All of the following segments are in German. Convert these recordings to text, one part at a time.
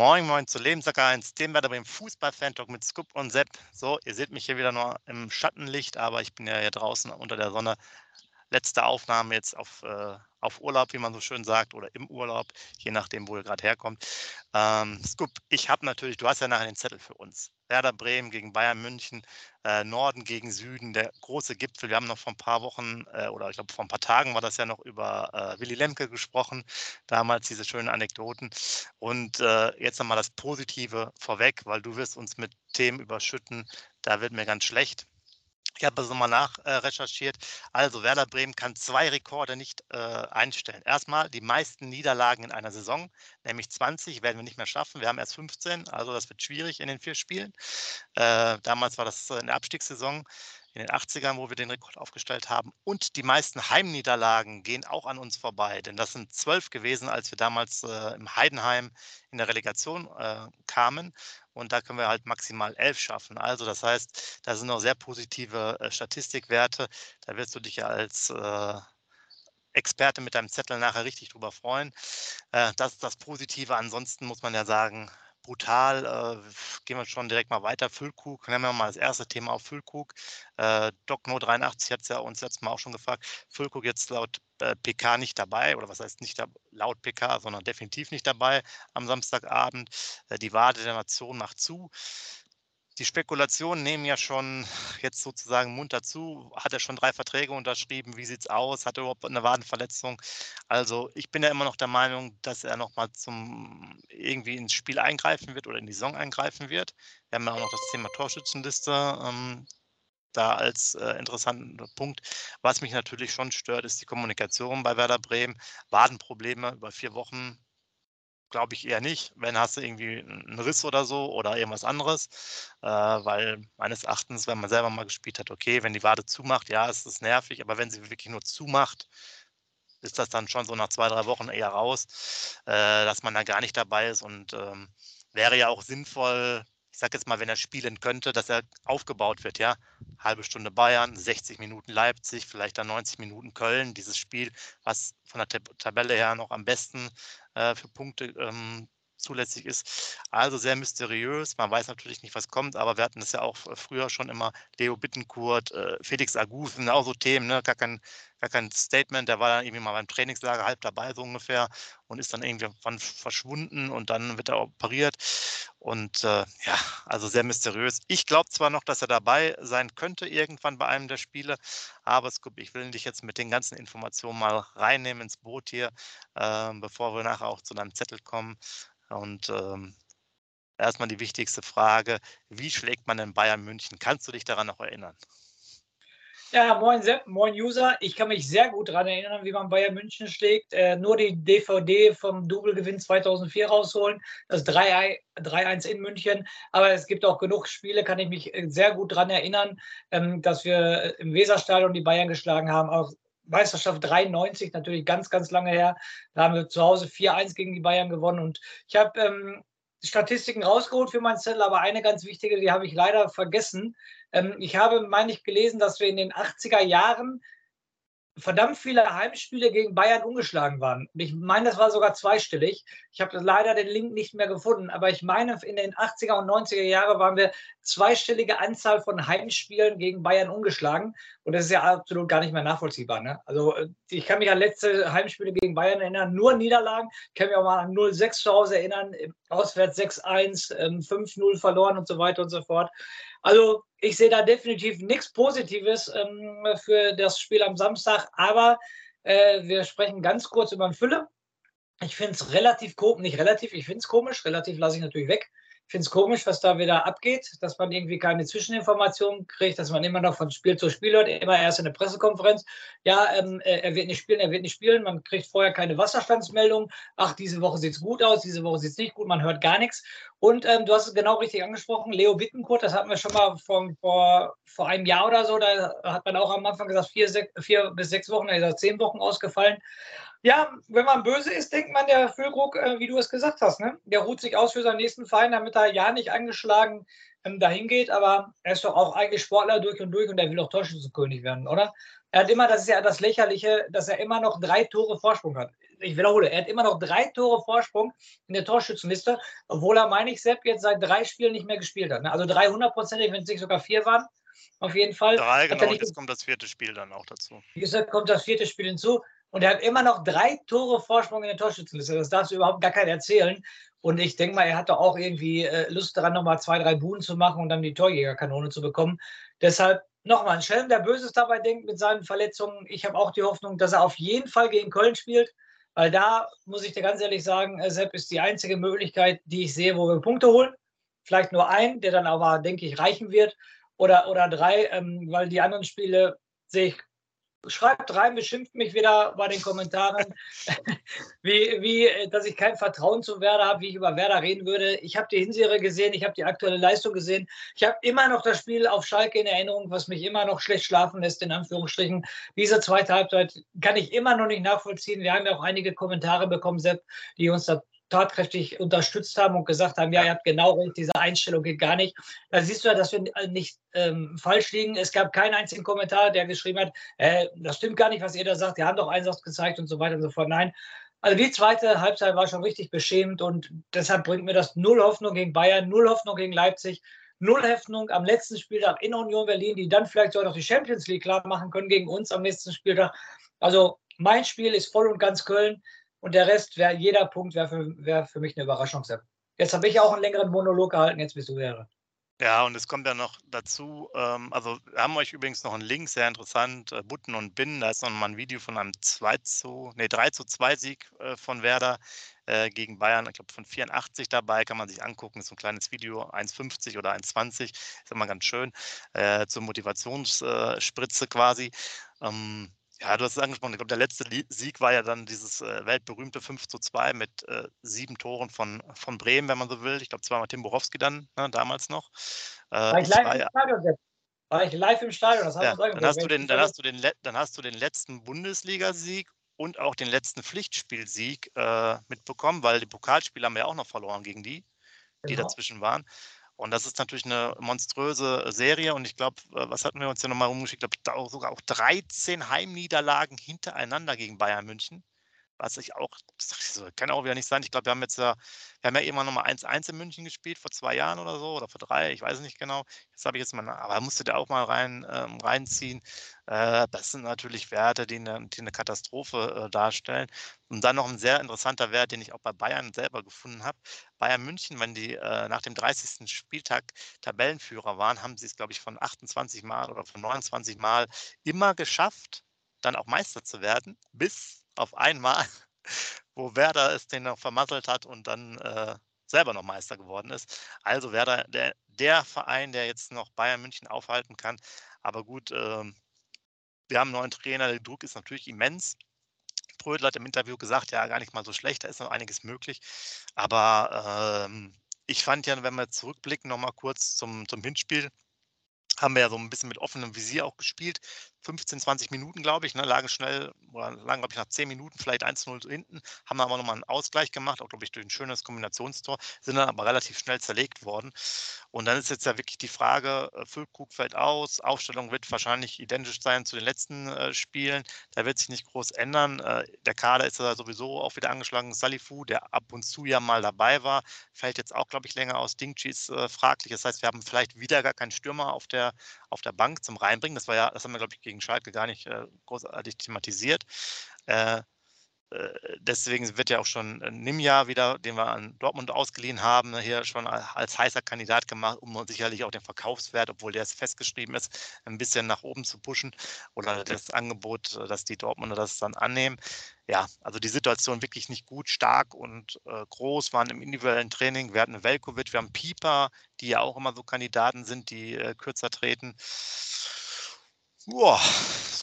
Moin, moin zu Lebensacker 1, dem Werder Bremen Fußball-Fan-Talk mit Scoop und Sepp. So, ihr seht mich hier wieder nur im Schattenlicht, aber ich bin ja hier draußen unter der Sonne. Letzte Aufnahme jetzt auf, äh, auf Urlaub, wie man so schön sagt, oder im Urlaub, je nachdem, wo ihr gerade herkommt. Ähm, Scoop, ich habe natürlich, du hast ja nachher den Zettel für uns. Werder Bremen gegen Bayern München, äh, Norden gegen Süden, der große Gipfel. Wir haben noch vor ein paar Wochen äh, oder ich glaube vor ein paar Tagen war das ja noch über äh, Willy Lemke gesprochen, damals diese schönen Anekdoten. Und äh, jetzt nochmal das Positive vorweg, weil du wirst uns mit Themen überschütten, da wird mir ganz schlecht. Ich habe das nochmal nachrecherchiert. also Werder Bremen kann zwei Rekorde nicht äh, einstellen. Erstmal die meisten Niederlagen in einer Saison, nämlich 20 werden wir nicht mehr schaffen. Wir haben erst 15, also das wird schwierig in den vier Spielen. Äh, damals war das in der Abstiegssaison in den 80ern, wo wir den Rekord aufgestellt haben. Und die meisten Heimniederlagen gehen auch an uns vorbei, denn das sind zwölf gewesen, als wir damals äh, im Heidenheim in der Relegation äh, kamen. Und da können wir halt maximal elf schaffen. Also das heißt, da sind noch sehr positive äh, Statistikwerte. Da wirst du dich ja als äh, Experte mit deinem Zettel nachher richtig drüber freuen. Äh, das ist das Positive. Ansonsten muss man ja sagen, brutal. Äh, gehen wir schon direkt mal weiter. Füllkrug, nehmen wir mal das erste Thema auf Füllkrug. Äh, DocNo83 hat es ja uns letztes Mal auch schon gefragt. Füllkrug jetzt laut äh, PK nicht dabei, oder was heißt nicht da, laut PK, sondern definitiv nicht dabei am Samstagabend. Äh, die Wade der Nation macht zu die Spekulationen nehmen ja schon jetzt sozusagen munter zu. Hat er schon drei Verträge unterschrieben? Wie sieht es aus? Hat er überhaupt eine Wadenverletzung? Also ich bin ja immer noch der Meinung, dass er nochmal zum irgendwie ins Spiel eingreifen wird oder in die Saison eingreifen wird. Wir haben ja auch noch das Thema Torschützenliste ähm, da als äh, interessanten Punkt. Was mich natürlich schon stört, ist die Kommunikation bei Werder Bremen. Wadenprobleme über vier Wochen glaube ich eher nicht. Wenn hast du irgendwie einen Riss oder so oder irgendwas anderes, äh, weil meines Erachtens, wenn man selber mal gespielt hat, okay, wenn die Wade zumacht, ja, ist es nervig, aber wenn sie wirklich nur zumacht, ist das dann schon so nach zwei, drei Wochen eher raus, äh, dass man da gar nicht dabei ist und ähm, wäre ja auch sinnvoll, ich sage jetzt mal, wenn er spielen könnte, dass er aufgebaut wird, ja. Halbe Stunde Bayern, 60 Minuten Leipzig, vielleicht dann 90 Minuten Köln, dieses Spiel, was von der Tabelle her noch am besten äh, für Punkte ähm, zulässig ist. Also sehr mysteriös. Man weiß natürlich nicht, was kommt, aber wir hatten das ja auch früher schon immer. Leo Bittenkurt, äh, Felix Agusen, auch so Themen, ne? gar, kein, gar kein Statement. Der war dann irgendwie mal beim Trainingslager halb dabei, so ungefähr, und ist dann irgendwann verschwunden und dann wird er operiert. Und äh, ja, also sehr mysteriös. Ich glaube zwar noch, dass er dabei sein könnte irgendwann bei einem der Spiele, aber Scoop, ich will dich jetzt mit den ganzen Informationen mal reinnehmen ins Boot hier, äh, bevor wir nachher auch zu deinem Zettel kommen. Und ähm, erstmal die wichtigste Frage, wie schlägt man in Bayern München? Kannst du dich daran noch erinnern? Ja, moin Sepp, moin User. Ich kann mich sehr gut daran erinnern, wie man Bayern München schlägt. Äh, nur die DVD vom Double-Gewinn 2004 rausholen, das 3-1 in München. Aber es gibt auch genug Spiele, kann ich mich äh, sehr gut daran erinnern, ähm, dass wir im Weserstadion die Bayern geschlagen haben. Auch Meisterschaft 93, natürlich ganz, ganz lange her. Da haben wir zu Hause 4-1 gegen die Bayern gewonnen. Und ich habe ähm, Statistiken rausgeholt für meinen Zettel, aber eine ganz wichtige, die habe ich leider vergessen. Ähm, ich habe, meine ich, gelesen, dass wir in den 80er Jahren verdammt viele Heimspiele gegen Bayern ungeschlagen waren. Ich meine, das war sogar zweistellig. Ich habe leider den Link nicht mehr gefunden, aber ich meine, in den 80er und 90er Jahren waren wir zweistellige Anzahl von Heimspielen gegen Bayern ungeschlagen. Und das ist ja absolut gar nicht mehr nachvollziehbar. Ne? Also äh, ich kann mich an letzte Heimspiele gegen Bayern erinnern, nur Niederlagen. Ich kann mich auch mal an 0-6 zu Hause erinnern, auswärts 6-1, 5-0 ähm, verloren und so weiter und so fort. Also ich sehe da definitiv nichts Positives ähm, für das Spiel am Samstag, aber äh, wir sprechen ganz kurz über den Fülle. Ich finde es relativ komisch, nicht relativ, ich finde es komisch, relativ lasse ich natürlich weg. Finde es komisch, was da wieder abgeht, dass man irgendwie keine Zwischeninformationen kriegt, dass man immer noch von Spiel zu Spiel hört, immer erst in der Pressekonferenz. Ja, ähm, äh, er wird nicht spielen, er wird nicht spielen. Man kriegt vorher keine Wasserstandsmeldung. Ach, diese Woche sieht es gut aus, diese Woche sieht es nicht gut, man hört gar nichts. Und ähm, du hast es genau richtig angesprochen, Leo Bittenkurt, das hatten wir schon mal vor, vor, vor einem Jahr oder so, da hat man auch am Anfang gesagt, vier, sech, vier bis sechs Wochen, er ist zehn Wochen ausgefallen. Ja, wenn man böse ist, denkt man, der Füllkrug, äh, wie du es gesagt hast, ne? der ruht sich aus für seinen nächsten Verein, damit er ja nicht angeschlagen ähm, dahin geht. Aber er ist doch auch eigentlich Sportler durch und durch und er will auch Torschützenkönig werden, oder? Er hat immer, das ist ja das Lächerliche, dass er immer noch drei Tore Vorsprung hat. Ich wiederhole, er hat immer noch drei Tore Vorsprung in der Torschützenliste, obwohl er, meine ich, Sepp jetzt seit drei Spielen nicht mehr gespielt hat. Ne? Also 300-prozentig, wenn es nicht sogar vier waren, auf jeden Fall. Drei, genau, jetzt kommt das vierte Spiel dann auch dazu. Wie gesagt, kommt das vierte Spiel hinzu. Und er hat immer noch drei Tore Vorsprung in der Torschützenliste. Das darfst du überhaupt gar keiner erzählen. Und ich denke mal, er hat doch auch irgendwie äh, Lust daran, nochmal zwei, drei Buden zu machen und dann die Torjägerkanone zu bekommen. Deshalb nochmal ein Schelm, der Böses dabei denkt mit seinen Verletzungen. Ich habe auch die Hoffnung, dass er auf jeden Fall gegen Köln spielt. Weil da muss ich dir ganz ehrlich sagen, äh, Sepp ist die einzige Möglichkeit, die ich sehe, wo wir Punkte holen. Vielleicht nur ein, der dann aber, denke ich, reichen wird. Oder, oder drei, ähm, weil die anderen Spiele sehe ich schreibt rein, beschimpft mich wieder bei den Kommentaren, wie, wie, äh, dass ich kein Vertrauen zu Werder habe, wie ich über Werder reden würde. Ich habe die Hinserie gesehen, ich habe die aktuelle Leistung gesehen. Ich habe immer noch das Spiel auf Schalke in Erinnerung, was mich immer noch schlecht schlafen lässt, in Anführungsstrichen. Diese zweite Halbzeit kann ich immer noch nicht nachvollziehen. Wir haben ja auch einige Kommentare bekommen, Sepp, die uns da tatkräftig unterstützt haben und gesagt haben, ja, ihr habt genau recht, diese Einstellung geht gar nicht. Da siehst du ja, dass wir nicht ähm, falsch liegen. Es gab keinen einzigen Kommentar, der geschrieben hat, äh, das stimmt gar nicht, was ihr da sagt, die haben doch Einsatz gezeigt und so weiter und so fort. Nein. Also die zweite Halbzeit war schon richtig beschämend und deshalb bringt mir das null Hoffnung gegen Bayern, null Hoffnung gegen Leipzig, null Hoffnung am letzten Spieltag in Union Berlin, die dann vielleicht sogar noch die Champions League klar machen können gegen uns am nächsten Spieltag. Also mein Spiel ist voll und ganz Köln. Und der Rest, wär, jeder Punkt wäre für, wär für mich eine Überraschung. Jetzt habe ich auch einen längeren Monolog gehalten, jetzt bist du wäre. Ja, und es kommt ja noch dazu, ähm, also wir haben euch übrigens noch einen Link, sehr interessant, äh, Butten und Binnen, da ist noch mal ein Video von einem 2 zu, nee, 3 zu 2 Sieg äh, von Werder äh, gegen Bayern, ich glaube von 84 dabei, kann man sich angucken, ist so ein kleines Video, 1,50 oder 1,20, ist immer ganz schön, äh, zur Motivationsspritze quasi. Ähm, ja, du hast es angesprochen. Ich glaube, der letzte Sieg war ja dann dieses äh, weltberühmte 5 zu 2 mit äh, sieben Toren von, von Bremen, wenn man so will. Ich glaube, zweimal Tim Borowski dann, ne, damals noch. Äh, war, ich live war, im Stadion, war ich live im Stadion, das ja, dann, hast du den, dann, hast du den, dann hast du den letzten Bundesligasieg und auch den letzten Pflichtspielsieg äh, mitbekommen, weil die Pokalspiele haben wir ja auch noch verloren gegen die, die genau. dazwischen waren. Und das ist natürlich eine monströse Serie. Und ich glaube, äh, was hatten wir uns ja nochmal rumgeschickt? Ich glaube, sogar auch 13 Heimniederlagen hintereinander gegen Bayern München was ich auch, das kann auch wieder nicht sein. Ich glaube, wir haben jetzt ja, wir haben ja immer noch mal 1-1 in München gespielt, vor zwei Jahren oder so, oder vor drei, ich weiß nicht genau. Jetzt habe ich jetzt mal, aber musste da auch mal rein, ähm, reinziehen. Äh, das sind natürlich Werte, die eine, die eine Katastrophe äh, darstellen. Und dann noch ein sehr interessanter Wert, den ich auch bei Bayern selber gefunden habe. Bayern München, wenn die äh, nach dem 30. Spieltag Tabellenführer waren, haben sie es, glaube ich, von 28 Mal oder von 29 Mal immer geschafft, dann auch Meister zu werden, bis auf einmal, wo Werder es den noch vermasselt hat und dann äh, selber noch Meister geworden ist. Also Werder, der, der Verein, der jetzt noch Bayern München aufhalten kann. Aber gut, äh, wir haben einen neuen Trainer, der Druck ist natürlich immens. Brödel hat im Interview gesagt, ja, gar nicht mal so schlecht, da ist noch einiges möglich. Aber ähm, ich fand ja, wenn wir zurückblicken, nochmal kurz zum, zum Hinspiel, haben wir ja so ein bisschen mit offenem Visier auch gespielt. 15, 20 Minuten, glaube ich, ne, lagen schnell, oder lagen, glaube ich, nach 10 Minuten vielleicht 1-0 hinten, haben aber nochmal einen Ausgleich gemacht, auch, glaube ich, durch ein schönes Kombinationstor, sind dann aber relativ schnell zerlegt worden. Und dann ist jetzt ja wirklich die Frage, äh, Füllkrug fällt aus, Aufstellung wird wahrscheinlich identisch sein zu den letzten äh, Spielen, da wird sich nicht groß ändern. Äh, der Kader ist ja sowieso auch wieder angeschlagen, Salifu, der ab und zu ja mal dabei war, fällt jetzt auch, glaube ich, länger aus. Dingchi ist äh, fraglich, das heißt, wir haben vielleicht wieder gar keinen Stürmer auf der, auf der Bank zum Reinbringen, das war ja, das haben wir, glaube ich, gegen Schalke gar nicht äh, großartig thematisiert. Äh, äh, deswegen wird ja auch schon Nimja wieder, den wir an Dortmund ausgeliehen haben, hier schon als heißer Kandidat gemacht, um sicherlich auch den Verkaufswert, obwohl der festgeschrieben ist, ein bisschen nach oben zu pushen oder das Angebot, dass die Dortmunder das dann annehmen. Ja, also die Situation wirklich nicht gut, stark und äh, groß, waren im individuellen Training. Wir hatten Velkovic, wir haben Pieper, die ja auch immer so Kandidaten sind, die äh, kürzer treten. Boah,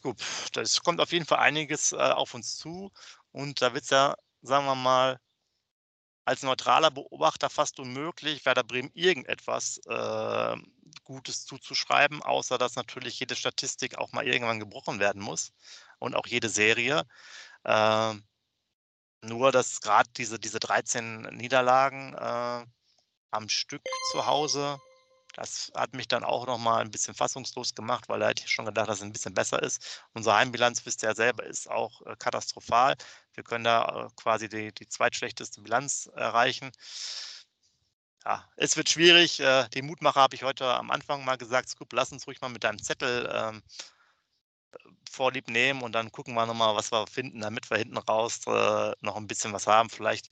gut. Das kommt auf jeden Fall einiges äh, auf uns zu. Und da wird es ja, sagen wir mal, als neutraler Beobachter fast unmöglich, Werder Bremen irgendetwas äh, Gutes zuzuschreiben, außer dass natürlich jede Statistik auch mal irgendwann gebrochen werden muss und auch jede Serie. Äh, Nur, dass gerade diese, diese 13 Niederlagen äh, am Stück zu Hause, das hat mich dann auch nochmal ein bisschen fassungslos gemacht, weil da hätte ich schon gedacht, dass es ein bisschen besser ist. Unsere Heimbilanz, wisst ihr ja selber, ist auch äh, katastrophal. Wir können da äh, quasi die, die zweitschlechteste Bilanz erreichen. Ja, es wird schwierig. Äh, die Mutmacher habe ich heute am Anfang mal gesagt. Scoop, lass uns ruhig mal mit deinem Zettel ähm, vorlieb nehmen und dann gucken wir nochmal, was wir finden, damit wir hinten raus äh, noch ein bisschen was haben. Vielleicht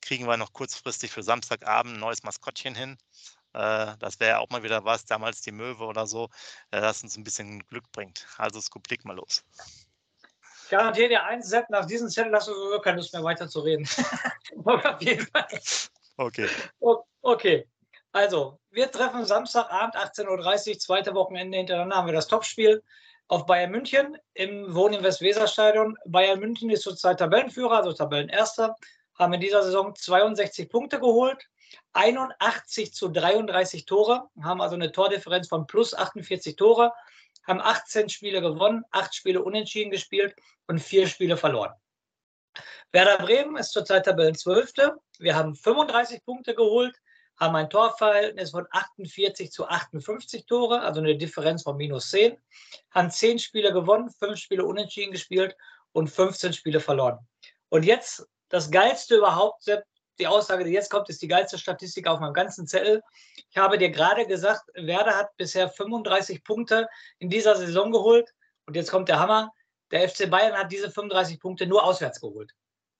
kriegen wir noch kurzfristig für Samstagabend ein neues Maskottchen hin. Äh, das wäre ja auch mal wieder was, damals die Möwe oder so, äh, das uns ein bisschen Glück bringt. Also leg mal los. Ich garantiere dir eins, Sepp, nach diesem Zettel hast du sowieso keine Lust mehr weiter zu reden. Auf jeden Fall. Okay. Okay. Also, wir treffen Samstagabend 18.30 Uhr, zweite Wochenende hintereinander haben wir das Topspiel auf Bayern München im Wohnen im Westweserstadion. Bayern München ist zurzeit Tabellenführer, also Tabellenerster, haben in dieser Saison 62 Punkte geholt, 81 zu 33 Tore, haben also eine Tordifferenz von plus 48 Tore, haben 18 Spiele gewonnen, 8 Spiele unentschieden gespielt und 4 Spiele verloren. Werder Bremen ist zurzeit Tabellenzwölfte. Wir haben 35 Punkte geholt, haben ein Torverhältnis von 48 zu 58 Tore, also eine Differenz von minus 10, haben 10 Spiele gewonnen, 5 Spiele unentschieden gespielt und 15 Spiele verloren. Und jetzt das Geilste überhaupt, die Aussage, die jetzt kommt, ist die geilste Statistik auf meinem ganzen Zettel. Ich habe dir gerade gesagt, Werder hat bisher 35 Punkte in dieser Saison geholt. Und jetzt kommt der Hammer. Der FC Bayern hat diese 35 Punkte nur auswärts geholt.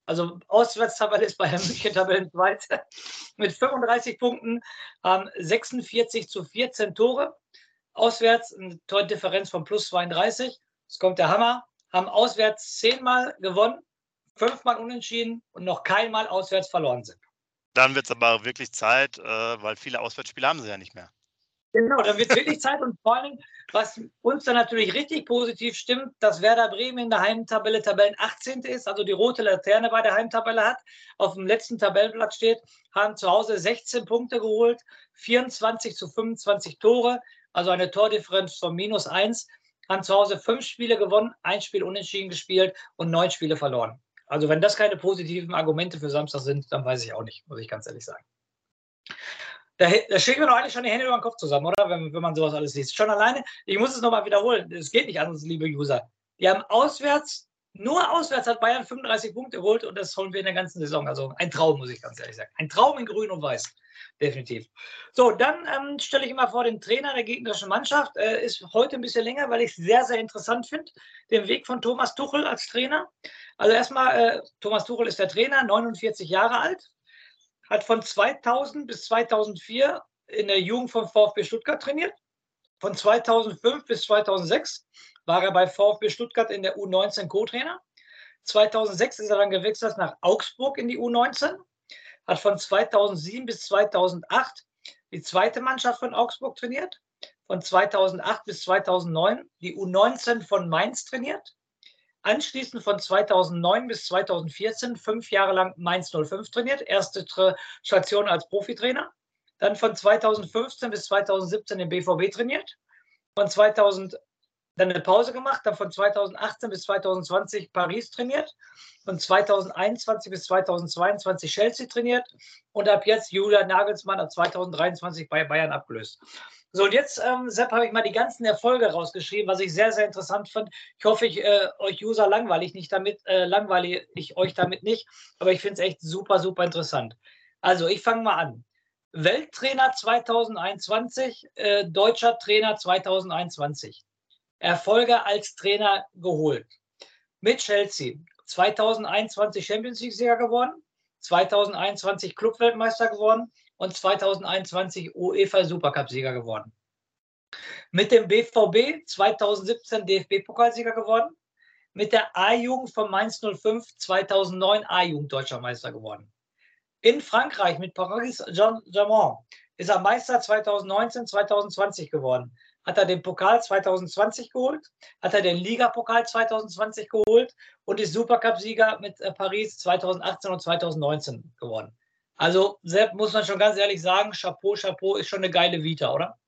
Also Auswärtstabelle ist Bayern München Tabellenzweite mit 35 Punkten, haben 46 zu 14 Tore. Auswärts eine Tordifferenz von plus 32. Jetzt kommt der Hammer. Haben auswärts zehnmal gewonnen, fünfmal unentschieden und noch keinmal auswärts verloren sind. Dann wird es aber wirklich Zeit, äh, weil viele Auswärtsspiele haben sie ja nicht mehr. Genau, dann wird es wirklich Zeit und vor allem, was uns dann natürlich richtig positiv stimmt, dass Werder Bremen in der Heimtabelle Tabellen 18. ist, also die rote Laterne bei der Heimtabelle hat, auf dem letzten Tabellenblatt steht, haben zu Hause 16 Punkte geholt, 24 zu 25 Tore, also eine Tordifferenz von minus 1, haben zu Hause fünf Spiele gewonnen, ein Spiel unentschieden gespielt und neun Spiele verloren. Also wenn das keine positiven Argumente für Samstag sind, dann weiß ich auch nicht, muss ich ganz ehrlich sagen. Da, da schlägt man doch eigentlich schon die Hände über den Kopf zusammen, oder? Wenn, wenn man sowas alles liest. Schon alleine, ich muss es nochmal wiederholen, es geht nicht anders, liebe User. Die haben auswärts, nur auswärts hat Bayern 35 Punkte geholt und das holen wir in der ganzen Saison. Also ein Traum, muss ich ganz ehrlich sagen. Ein Traum in Grün und Weiß. Definitiv. So, dann ähm, stelle ich immer vor, den Trainer der gegnerischen Mannschaft äh, ist heute ein bisschen länger, weil ich es sehr, sehr interessant finde, den Weg von Thomas Tuchel als Trainer. Also erstmal, äh, Thomas Tuchel ist der Trainer, 49 Jahre alt, hat von 2000 bis 2004 in der Jugend von VfB Stuttgart trainiert. Von 2005 bis 2006 war er bei VfB Stuttgart in der U19 Co-Trainer. 2006 ist er dann gewechselt nach Augsburg in die U19, hat von 2007 bis 2008 die zweite Mannschaft von Augsburg trainiert, von 2008 bis 2009 die U19 von Mainz trainiert, Anschließend von 2009 bis 2014 fünf Jahre lang Mainz 05 trainiert, erste Station als Profitrainer. Dann von 2015 bis 2017 den BVB trainiert. Von 2000 dann eine Pause gemacht, dann von 2018 bis 2020 Paris trainiert, von 2021 bis 2022 Chelsea trainiert und ab jetzt Julia Nagelsmann ab 2023 bei Bayern abgelöst. So, und jetzt, ähm, Sepp, habe ich mal die ganzen Erfolge rausgeschrieben, was ich sehr, sehr interessant fand. Ich hoffe, ich äh, euch User langweilig nicht damit, äh, langweile ich euch damit nicht, aber ich finde es echt super, super interessant. Also, ich fange mal an. Welttrainer 2021, äh, deutscher Trainer 2021. Erfolge als Trainer geholt. Mit Chelsea 2021 Champions League-Sieger geworden, 2021 Clubweltmeister geworden, und 2021 UEFA Supercup-Sieger geworden. Mit dem BVB 2017 DFB-Pokalsieger geworden. Mit der A-Jugend von Mainz 05 2009 A-Jugend Deutscher Meister geworden. In Frankreich mit Paris Saint-Germain ist er Meister 2019, 2020 geworden. Hat er den Pokal 2020 geholt, hat er den Ligapokal 2020 geholt und ist Supercup-Sieger mit äh, Paris 2018 und 2019 geworden. Also, Sepp, muss man schon ganz ehrlich sagen, Chapeau, Chapeau ist schon eine geile Vita, oder?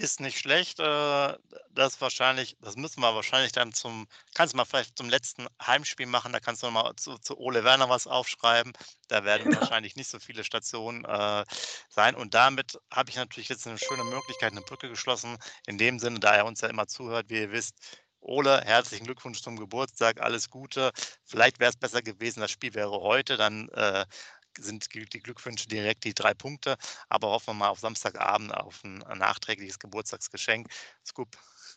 ist nicht schlecht. Äh, das wahrscheinlich, das müssen wir wahrscheinlich dann zum, kannst du mal vielleicht zum letzten Heimspiel machen, da kannst du mal zu, zu Ole Werner was aufschreiben. Da werden wahrscheinlich nicht so viele Stationen äh, sein. Und damit habe ich natürlich jetzt eine schöne Möglichkeit, eine Brücke geschlossen. In dem Sinne, da er uns ja immer zuhört, wie ihr wisst, Ole, herzlichen Glückwunsch zum Geburtstag, alles Gute. Vielleicht wäre es besser gewesen, das Spiel wäre heute, dann äh, sind die Glückwünsche direkt die drei Punkte. Aber hoffen wir mal auf Samstagabend auf ein nachträgliches Geburtstagsgeschenk. Scoop,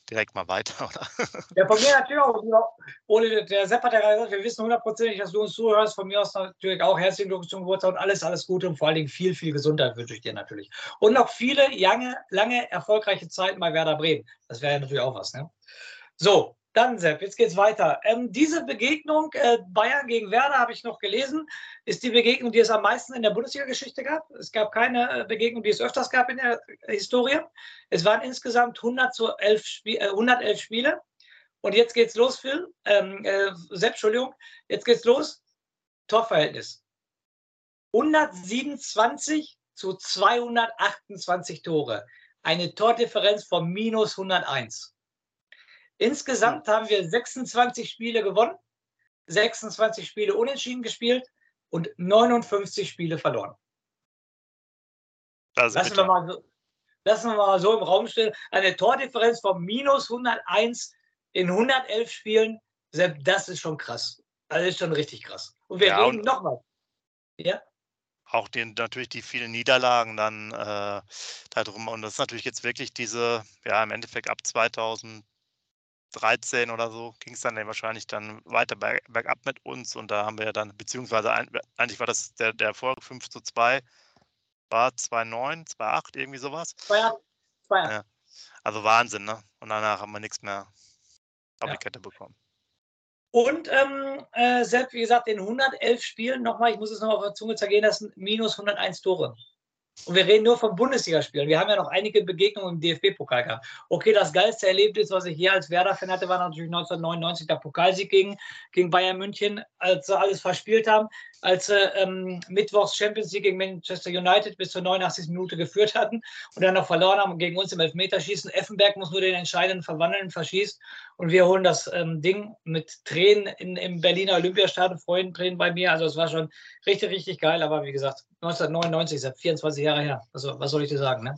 direkt mal weiter, oder? Ja, von mir natürlich auch. Ole, der Sepp hat ja gesagt, wir wissen hundertprozentig, dass du uns zuhörst. Von mir aus natürlich auch herzlichen Glückwunsch zum Geburtstag und alles, alles Gute und vor allen Dingen viel, viel Gesundheit wünsche ich dir natürlich. Und noch viele lange, lange erfolgreiche Zeiten bei Werder Bremen. Das wäre ja natürlich auch was, ne? So, dann, Sepp, jetzt geht's weiter. Ähm, diese Begegnung äh, Bayern gegen Werder habe ich noch gelesen, ist die Begegnung, die es am meisten in der Bundesliga-Geschichte gab. Es gab keine äh, Begegnung, die es öfters gab in der Historie. Es waren insgesamt 100 zu 11 Spie äh, 111 Spiele. Und jetzt geht's los, Phil. Ähm, äh, Sepp, Entschuldigung. Jetzt geht's los. Torverhältnis. 127 zu 228 Tore. Eine Tordifferenz von minus 101. Insgesamt haben wir 26 Spiele gewonnen, 26 Spiele unentschieden gespielt und 59 Spiele verloren. lassen, wir mal so, lassen wir mal so im Raum stehen. Eine Tordifferenz von minus 101 in 111 Spielen, das ist schon krass. Also ist schon richtig krass. Und wir ja, reden nochmal. Ja? Auch den, natürlich die vielen Niederlagen dann äh, darum. Und das ist natürlich jetzt wirklich diese, ja, im Endeffekt ab 2000 13 oder so ging es dann wahrscheinlich dann weiter berg, bergab mit uns und da haben wir dann, beziehungsweise eigentlich war das der, der Erfolg 5 zu 2, war 2-9, 2-8, irgendwie sowas. 2-8. Ja. Also Wahnsinn, ne? Und danach haben wir nichts mehr auf ja. die Kette bekommen. Und ähm, äh, selbst wie gesagt, in 111 Spielen, nochmal, ich muss es noch auf der Zunge zergehen lassen, minus 101 Tore. Und wir reden nur von Bundesligaspielen. Wir haben ja noch einige Begegnungen im DFB-Pokal gehabt. Okay, das geilste Erlebnis, was ich hier als Werder-Fan hatte, war natürlich 1999 der Pokalsieg gegen, gegen Bayern München, als sie alles verspielt haben, als sie ähm, Mittwochs Champions League gegen Manchester United bis zur 89. Minute geführt hatten und dann noch verloren haben gegen uns im Elfmeterschießen. Effenberg muss nur den entscheidenden verwandeln, verschießt und wir holen das ähm, Ding mit Tränen in, im Berliner Olympiastadion, Freudentränen bei mir. Also es war schon richtig, richtig geil. Aber wie gesagt, 1999 ist ja 24 Jahre her. Also was soll ich dir sagen, ne?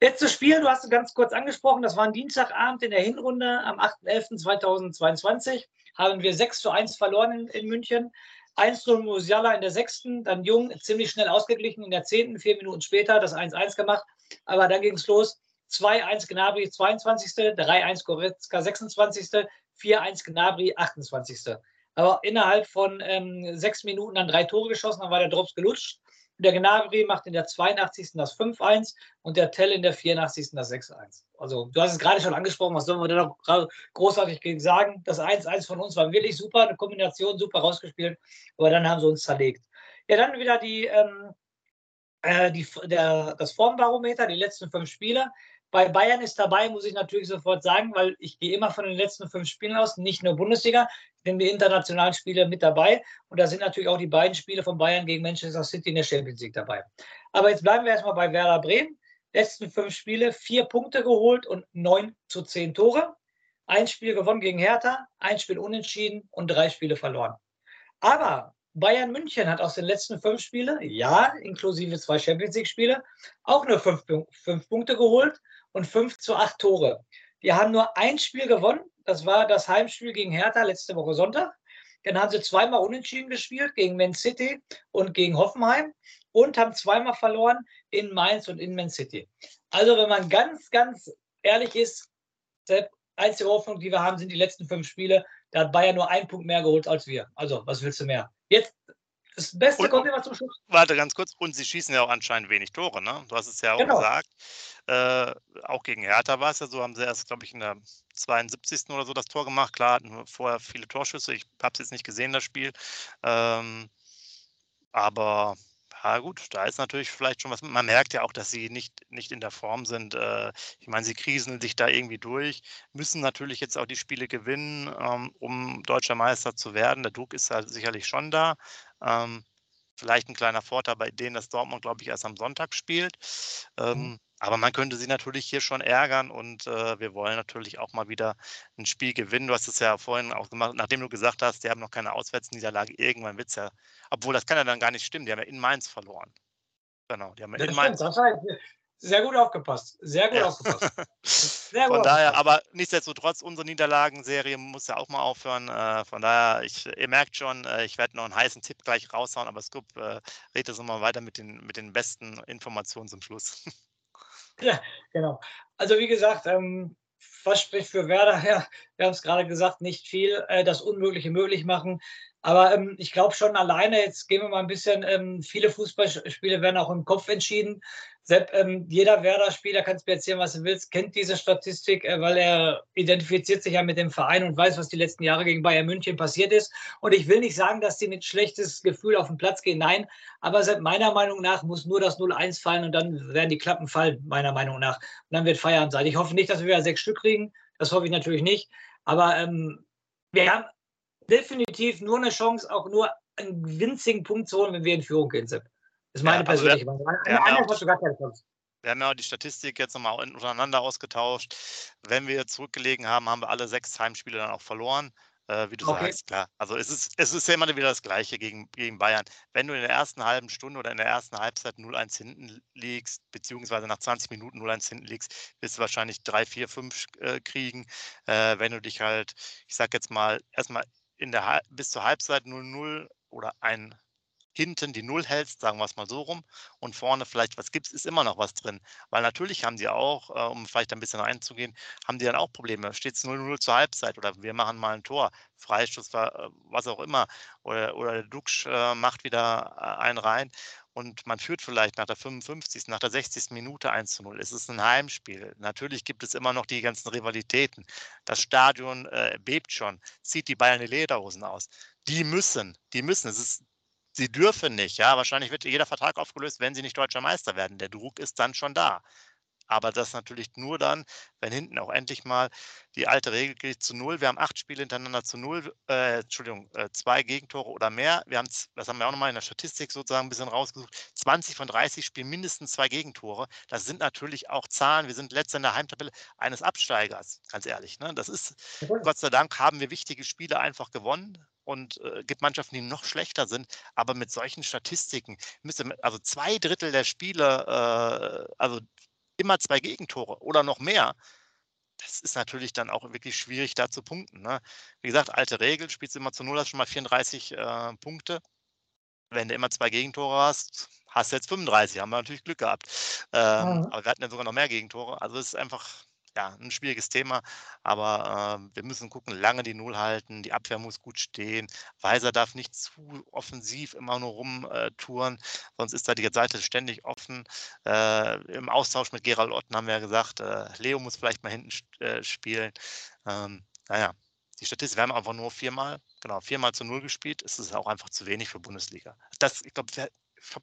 Letztes Spiel, du hast es ganz kurz angesprochen, das war ein Dienstagabend in der Hinrunde am 8.11.2022. Haben wir 6 zu 1 verloren in, in München. 1-0 Musiala in der sechsten, dann Jung ziemlich schnell ausgeglichen in der zehnten, vier Minuten später das 1-1 gemacht. Aber dann ging es los. 2-1 Gnabry 22., 3-1 Goretzka 26., 4-1 Gnabry 28. Aber innerhalb von ähm, sechs Minuten dann drei Tore geschossen, dann war der Drops gelutscht. Der Gnabry macht in der 82. das 5-1 und der Tell in der 84. das 6-1. Also du hast es gerade schon angesprochen, was sollen wir da noch großartig sagen? Das 1-1 von uns war wirklich super, eine Kombination super rausgespielt, aber dann haben sie uns zerlegt. Ja, dann wieder die, ähm, äh, die, der, das Formbarometer, die letzten fünf Spiele. Bei Bayern ist dabei, muss ich natürlich sofort sagen, weil ich gehe immer von den letzten fünf Spielen aus, nicht nur Bundesliga, ich nehme die internationalen Spiele mit dabei. Und da sind natürlich auch die beiden Spiele von Bayern gegen Manchester City in der Champions League dabei. Aber jetzt bleiben wir erstmal bei Werder Bremen. Letzten fünf Spiele, vier Punkte geholt und neun zu zehn Tore. Ein Spiel gewonnen gegen Hertha, ein Spiel unentschieden und drei Spiele verloren. Aber Bayern München hat aus den letzten fünf Spielen, ja, inklusive zwei Champions League-Spiele, auch nur fünf, fünf Punkte geholt und 5 zu 8 Tore. Die haben nur ein Spiel gewonnen. Das war das Heimspiel gegen Hertha letzte Woche Sonntag. Dann haben sie zweimal unentschieden gespielt gegen Man City und gegen Hoffenheim und haben zweimal verloren in Mainz und in Man City. Also wenn man ganz, ganz ehrlich ist, die einzige Hoffnung, die wir haben, sind die letzten fünf Spiele. Da hat Bayern nur einen Punkt mehr geholt als wir. Also was willst du mehr? Jetzt das Beste und, kommt immer zum Schluss. Warte ganz kurz. Und sie schießen ja auch anscheinend wenig Tore, ne? Du hast es ja auch genau. gesagt. Äh, auch gegen Hertha war es ja so, haben sie erst, glaube ich, in der 72. oder so das Tor gemacht. Klar, hatten vorher viele Torschüsse. Ich habe es jetzt nicht gesehen, das Spiel. Ähm, aber ja, gut, da ist natürlich vielleicht schon was. Man merkt ja auch, dass sie nicht, nicht in der Form sind. Äh, ich meine, sie kriseln sich da irgendwie durch, müssen natürlich jetzt auch die Spiele gewinnen, ähm, um deutscher Meister zu werden. Der Druck ist halt sicherlich schon da. Ähm, vielleicht ein kleiner Vorteil bei denen, dass Dortmund, glaube ich, erst am Sonntag spielt. Ähm, mhm. Aber man könnte sie natürlich hier schon ärgern und äh, wir wollen natürlich auch mal wieder ein Spiel gewinnen. Du hast es ja vorhin auch gemacht, nachdem du gesagt hast, die haben noch keine Auswärtsniederlage. Irgendwann wird es ja, obwohl das kann ja dann gar nicht stimmen, die haben ja in Mainz verloren. Genau, die haben ja in Mainz. Sehr gut aufgepasst. Sehr gut ja. aufgepasst. Sehr gut von daher, aufgepasst. aber nichtsdestotrotz, unsere Niederlagenserie muss ja auch mal aufhören. Äh, von daher, ich, ihr merkt schon, äh, ich werde noch einen heißen Tipp gleich raushauen, aber Scoop äh, redet es mal weiter mit den, mit den besten Informationen zum Schluss. Genau. Also wie gesagt, ähm, was spricht für Werder her? Wir haben es gerade gesagt, nicht viel, äh, das Unmögliche möglich machen. Aber ähm, ich glaube schon alleine, jetzt gehen wir mal ein bisschen, ähm, viele Fußballspiele werden auch im Kopf entschieden. Sepp, ähm, jeder Werder-Spieler, kannst mir erzählen, was du willst, kennt diese Statistik, äh, weil er identifiziert sich ja mit dem Verein und weiß, was die letzten Jahre gegen Bayern München passiert ist. Und ich will nicht sagen, dass die mit schlechtes Gefühl auf den Platz gehen, nein, aber Sepp, meiner Meinung nach muss nur das 0-1 fallen und dann werden die Klappen fallen, meiner Meinung nach. Und dann wird Feierabend sein. Ich hoffe nicht, dass wir wieder sechs Stück kriegen, das hoffe ich natürlich nicht. Aber ähm, wir haben definitiv nur eine Chance, auch nur einen winzigen Punkt zu holen, wenn wir in Führung gehen, Sepp. Das ist meine ja, also persönliche Meinung. Anders hast du gar keine Chance. Wir haben ja die Statistik jetzt nochmal untereinander ausgetauscht. Wenn wir zurückgelegen haben, haben wir alle sechs Heimspiele dann auch verloren. Äh, wie du okay. sagst, klar. Also es ist, es ist ja immer wieder das Gleiche gegen, gegen Bayern. Wenn du in der ersten halben Stunde oder in der ersten Halbzeit 0-1 hinten liegst, beziehungsweise nach 20 Minuten 0-1 hinten liegst, wirst du wahrscheinlich 3, 4, 5 äh, kriegen. Äh, wenn du dich halt, ich sag jetzt mal, erstmal in der bis zur Halbzeit 0-0 oder ein hinten die Null hältst, sagen wir es mal so rum, und vorne vielleicht was gibt, ist immer noch was drin. Weil natürlich haben sie auch, äh, um vielleicht ein bisschen einzugehen, haben die dann auch Probleme. Steht es 0-0 zur Halbzeit oder wir machen mal ein Tor, Freistoß, äh, was auch immer, oder, oder der Duxch äh, macht wieder einen rein und man führt vielleicht nach der 55., nach der 60. Minute 1 zu 0. Es ist ein Heimspiel. Natürlich gibt es immer noch die ganzen Rivalitäten. Das Stadion äh, bebt schon, zieht die Bayern die Lederhosen aus. Die müssen, die müssen. Es ist sie dürfen nicht. Ja, wahrscheinlich wird jeder Vertrag aufgelöst, wenn sie nicht deutscher Meister werden. Der Druck ist dann schon da. Aber das natürlich nur dann, wenn hinten auch endlich mal die alte Regel gilt zu null. Wir haben acht Spiele hintereinander zu null, äh, Entschuldigung, äh, zwei Gegentore oder mehr. Wir haben, das haben wir auch nochmal in der Statistik sozusagen ein bisschen rausgesucht, 20 von 30 spielen mindestens zwei Gegentore. Das sind natürlich auch Zahlen. Wir sind letzter in der Heimtabelle eines Absteigers, ganz ehrlich. Ne? Das ist, Gott sei Dank haben wir wichtige Spiele einfach gewonnen und äh, gibt Mannschaften, die noch schlechter sind. Aber mit solchen Statistiken müsste, also zwei Drittel der Spiele, äh, also immer zwei Gegentore oder noch mehr, das ist natürlich dann auch wirklich schwierig, da zu punkten. Ne? Wie gesagt, alte Regel, spielst du immer zu Null, hast schon mal 34 äh, Punkte. Wenn du immer zwei Gegentore hast, hast du jetzt 35, haben wir natürlich Glück gehabt. Ähm, mhm. Aber wir hatten ja sogar noch mehr Gegentore. Also es ist einfach ja, ein schwieriges Thema, aber äh, wir müssen gucken, lange die Null halten, die Abwehr muss gut stehen. Weiser darf nicht zu offensiv immer nur rumtouren, äh, sonst ist da die Seite ständig offen. Äh, Im Austausch mit Gerald Otten haben wir ja gesagt, äh, Leo muss vielleicht mal hinten äh, spielen. Ähm, naja, die Statistik, wir haben einfach nur viermal, genau, viermal zu null gespielt. Es ist auch einfach zu wenig für Bundesliga. Das, ich glaube,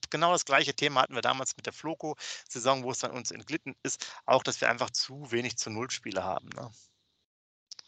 genau das gleiche Thema hatten wir damals mit der Floco-Saison, wo es dann uns entglitten ist, auch, dass wir einfach zu wenig zu Null-Spiele haben. Ne?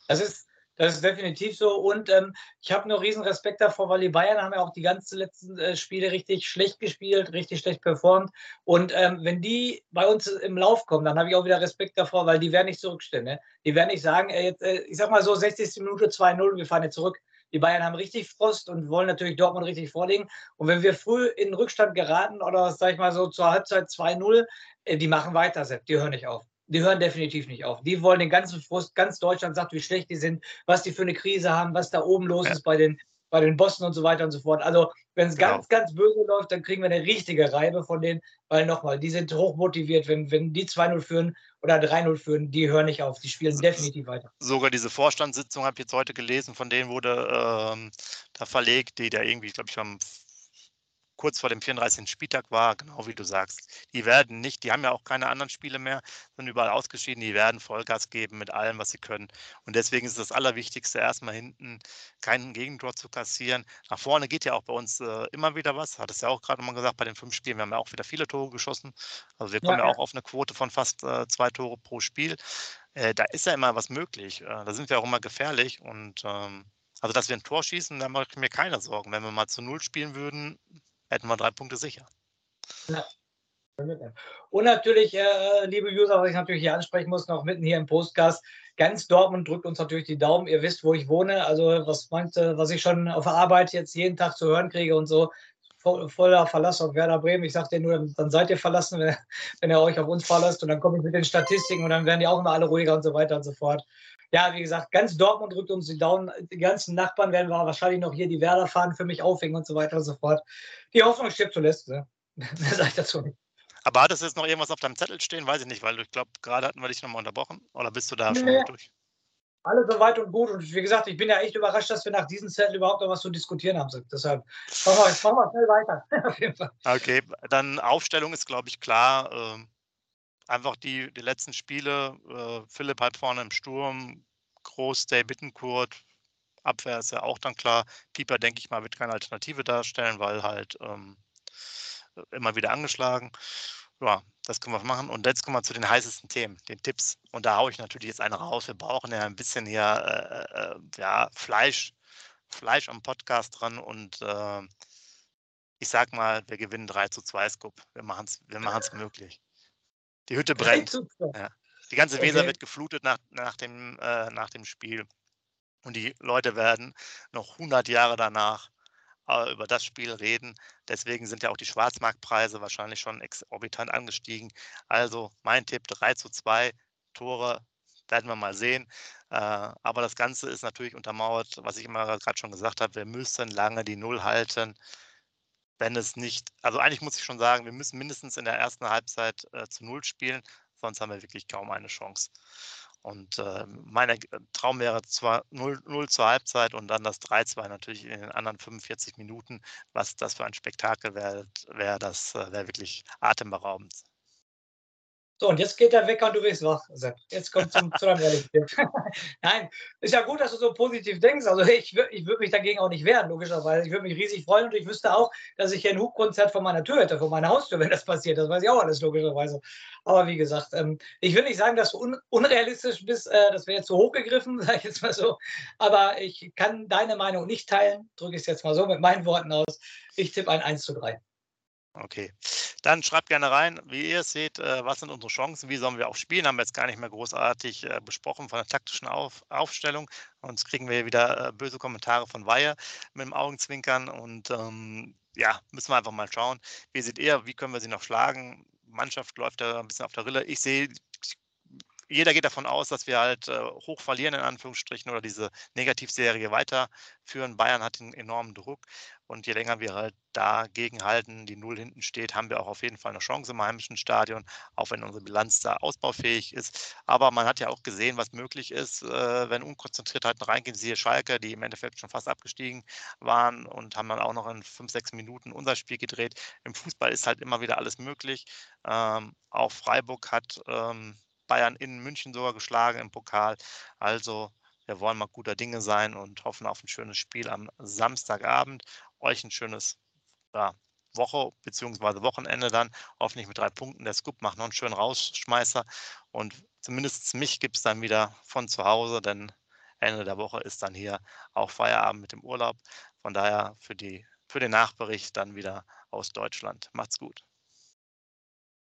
Das ist, das ist definitiv so. Und ähm, ich habe nur riesen Respekt davor, weil die Bayern haben ja auch die ganzen letzten äh, Spiele richtig schlecht gespielt, richtig schlecht performt. Und ähm, wenn die bei uns im Lauf kommen, dann habe ich auch wieder Respekt davor, weil die werden nicht zurückstehen. Ne? Die werden nicht sagen, äh, jetzt, äh, ich sag mal so, 60. Minute 2-0, wir fahren jetzt zurück. Die Bayern haben richtig Frost und wollen natürlich Dortmund richtig vorlegen. Und wenn wir früh in Rückstand geraten oder, sag ich mal so, zur Halbzeit 2-0, äh, die machen weiter, Sepp. Die hören nicht auf. Die hören definitiv nicht auf. Die wollen den ganzen Frust, ganz Deutschland sagt, wie schlecht die sind, was die für eine Krise haben, was da oben los ja. ist bei den, bei den Bossen und so weiter und so fort. Also, wenn es genau. ganz, ganz böse läuft, dann kriegen wir eine richtige Reibe von denen, weil nochmal, die sind hochmotiviert. Wenn, wenn die 2-0 führen, oder 3-0 führen, die hören nicht auf. Die spielen definitiv weiter. Sogar diese Vorstandssitzung habe ich jetzt heute gelesen, von denen wurde ähm, da verlegt, die da irgendwie, glaube ich, am kurz vor dem 34. Spieltag war, genau wie du sagst. Die werden nicht, die haben ja auch keine anderen Spiele mehr, sind überall ausgeschieden, die werden Vollgas geben mit allem, was sie können. Und deswegen ist das Allerwichtigste, erstmal hinten kein Gegentor zu kassieren. Nach vorne geht ja auch bei uns äh, immer wieder was, hat es ja auch gerade mal gesagt, bei den fünf Spielen, wir haben ja auch wieder viele Tore geschossen. Also wir kommen ja, ja auch auf eine Quote von fast äh, zwei Tore pro Spiel. Äh, da ist ja immer was möglich. Äh, da sind wir auch immer gefährlich und ähm, also, dass wir ein Tor schießen, da mache ich mir keine Sorgen. Wenn wir mal zu Null spielen würden, hätten wir drei Punkte sicher. Ja, Und natürlich, äh, liebe User, was ich natürlich hier ansprechen muss, noch mitten hier im Postcast, ganz Dortmund drückt uns natürlich die Daumen. Ihr wisst, wo ich wohne. Also was meint, was ich schon auf der Arbeit jetzt jeden Tag zu hören kriege und so, voller Verlass auf Werder Bremen. Ich sage dir nur, dann seid ihr verlassen, wenn, wenn ihr euch auf uns verlasst. Und dann komme ich mit den Statistiken und dann werden die auch immer alle ruhiger und so weiter und so fort. Ja, wie gesagt, ganz Dortmund drückt uns die Daumen. Die ganzen Nachbarn werden wir wahrscheinlich noch hier die Werder-Fahnen für mich aufhängen und so weiter und so fort. Die Hoffnung stirbt zuletzt. Ne? Mehr sage ich dazu nicht. Aber hattest du jetzt noch irgendwas auf deinem Zettel stehen? Weiß ich nicht, weil ich glaube, gerade hatten wir dich nochmal unterbrochen. Oder bist du da nee. schon durch? Alles so weit und gut. Und wie gesagt, ich bin ja echt überrascht, dass wir nach diesem Zettel überhaupt noch was zu diskutieren haben. Deshalb machen wir, machen wir schnell weiter. Auf jeden Fall. Okay, dann Aufstellung ist, glaube ich, klar. Ähm, einfach die, die letzten Spiele. Äh, Philipp halt vorne im Sturm. Groß, Day Bittenkurt. Abwehr ist ja auch dann klar. Pieper, denke ich mal, wird keine Alternative darstellen, weil halt ähm, immer wieder angeschlagen. Ja, das können wir machen. Und jetzt kommen wir zu den heißesten Themen, den Tipps. Und da haue ich natürlich jetzt eine raus. Wir brauchen ja ein bisschen hier äh, äh, ja, Fleisch, Fleisch am Podcast dran. Und äh, ich sag mal, wir gewinnen 3 zu 2 Scoop. Wir machen es wir machen's möglich. Die Hütte brennt. Ja. Die ganze Weser okay. wird geflutet nach, nach, dem, äh, nach dem Spiel. Und die Leute werden noch 100 Jahre danach äh, über das Spiel reden. Deswegen sind ja auch die Schwarzmarktpreise wahrscheinlich schon exorbitant angestiegen. Also mein Tipp 3 zu 2 Tore werden wir mal sehen. Äh, aber das Ganze ist natürlich untermauert, was ich immer gerade schon gesagt habe, wir müssen lange die Null halten. Wenn es nicht, also eigentlich muss ich schon sagen, wir müssen mindestens in der ersten Halbzeit äh, zu Null spielen, sonst haben wir wirklich kaum eine Chance. Und äh, mein äh, Traum wäre zwar 0, 0 zur Halbzeit und dann das 3-2 natürlich in den anderen 45 Minuten. Was das für ein Spektakel wäre, wär, das äh, wäre wirklich atemberaubend. So, und jetzt geht der Wecker und du wirst wach, Sepp. Jetzt kommt zum, zu deinem Nein, ist ja gut, dass du so positiv denkst. Also ich, ich würde mich dagegen auch nicht wehren, logischerweise. Ich würde mich riesig freuen und ich wüsste auch, dass ich hier ein Hubkonzert vor meiner Tür hätte, vor meiner Haustür, wenn das passiert. Das weiß ich auch alles, logischerweise. Aber wie gesagt, ähm, ich will nicht sagen, dass du un unrealistisch bist. Äh, das wäre jetzt zu hoch gegriffen, sage ich jetzt mal so. Aber ich kann deine Meinung nicht teilen. Drücke ich es jetzt mal so mit meinen Worten aus. Ich tippe ein 1 zu 3. Okay, dann schreibt gerne rein, wie ihr es seht, äh, was sind unsere Chancen, wie sollen wir auch spielen, haben wir jetzt gar nicht mehr großartig äh, besprochen von der taktischen Auf Aufstellung. Sonst kriegen wir wieder äh, böse Kommentare von Weihe mit dem Augenzwinkern und ähm, ja, müssen wir einfach mal schauen. Wie seht ihr, wie können wir sie noch schlagen? Mannschaft läuft da ein bisschen auf der Rille. Ich sehe jeder geht davon aus, dass wir halt äh, hoch verlieren, in Anführungsstrichen, oder diese Negativserie weiterführen. Bayern hat einen enormen Druck. Und je länger wir halt dagegen halten, die Null hinten steht, haben wir auch auf jeden Fall eine Chance im heimischen Stadion, auch wenn unsere Bilanz da ausbaufähig ist. Aber man hat ja auch gesehen, was möglich ist, äh, wenn Unkonzentriertheiten reingehen. Siehe Schalke, die im Endeffekt schon fast abgestiegen waren und haben dann auch noch in fünf, sechs Minuten unser Spiel gedreht. Im Fußball ist halt immer wieder alles möglich. Ähm, auch Freiburg hat ähm, Bayern in München sogar geschlagen im Pokal. Also wir wollen mal guter Dinge sein und hoffen auf ein schönes Spiel am Samstagabend. Euch ein schönes ja, Woche bzw. Wochenende dann. Hoffentlich mit drei Punkten. Der Scoop macht noch einen schönen Rausschmeißer. Und zumindest mich gibt es dann wieder von zu Hause, denn Ende der Woche ist dann hier auch Feierabend mit dem Urlaub. Von daher für, die, für den Nachbericht dann wieder aus Deutschland. Macht's gut.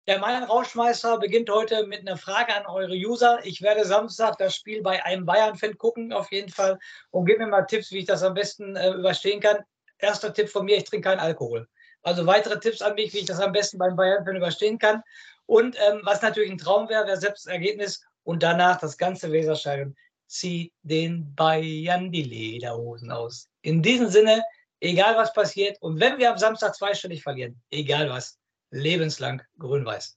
Ja, mein Rauschmeister beginnt heute mit einer Frage an eure User. Ich werde Samstag das Spiel bei einem Bayern-Fan gucken, auf jeden Fall. Und gib mir mal Tipps, wie ich das am besten äh, überstehen kann. Erster Tipp von mir, ich trinke keinen Alkohol. Also weitere Tipps an mich, wie ich das am besten beim Bayern-Fan überstehen kann. Und ähm, was natürlich ein Traum wäre, wäre selbst das Ergebnis. Und danach das ganze Weserstadion. Zieh den Bayern die Lederhosen aus. In diesem Sinne, egal was passiert. Und wenn wir am Samstag zweistellig verlieren, egal was, lebenslang grün-weiß.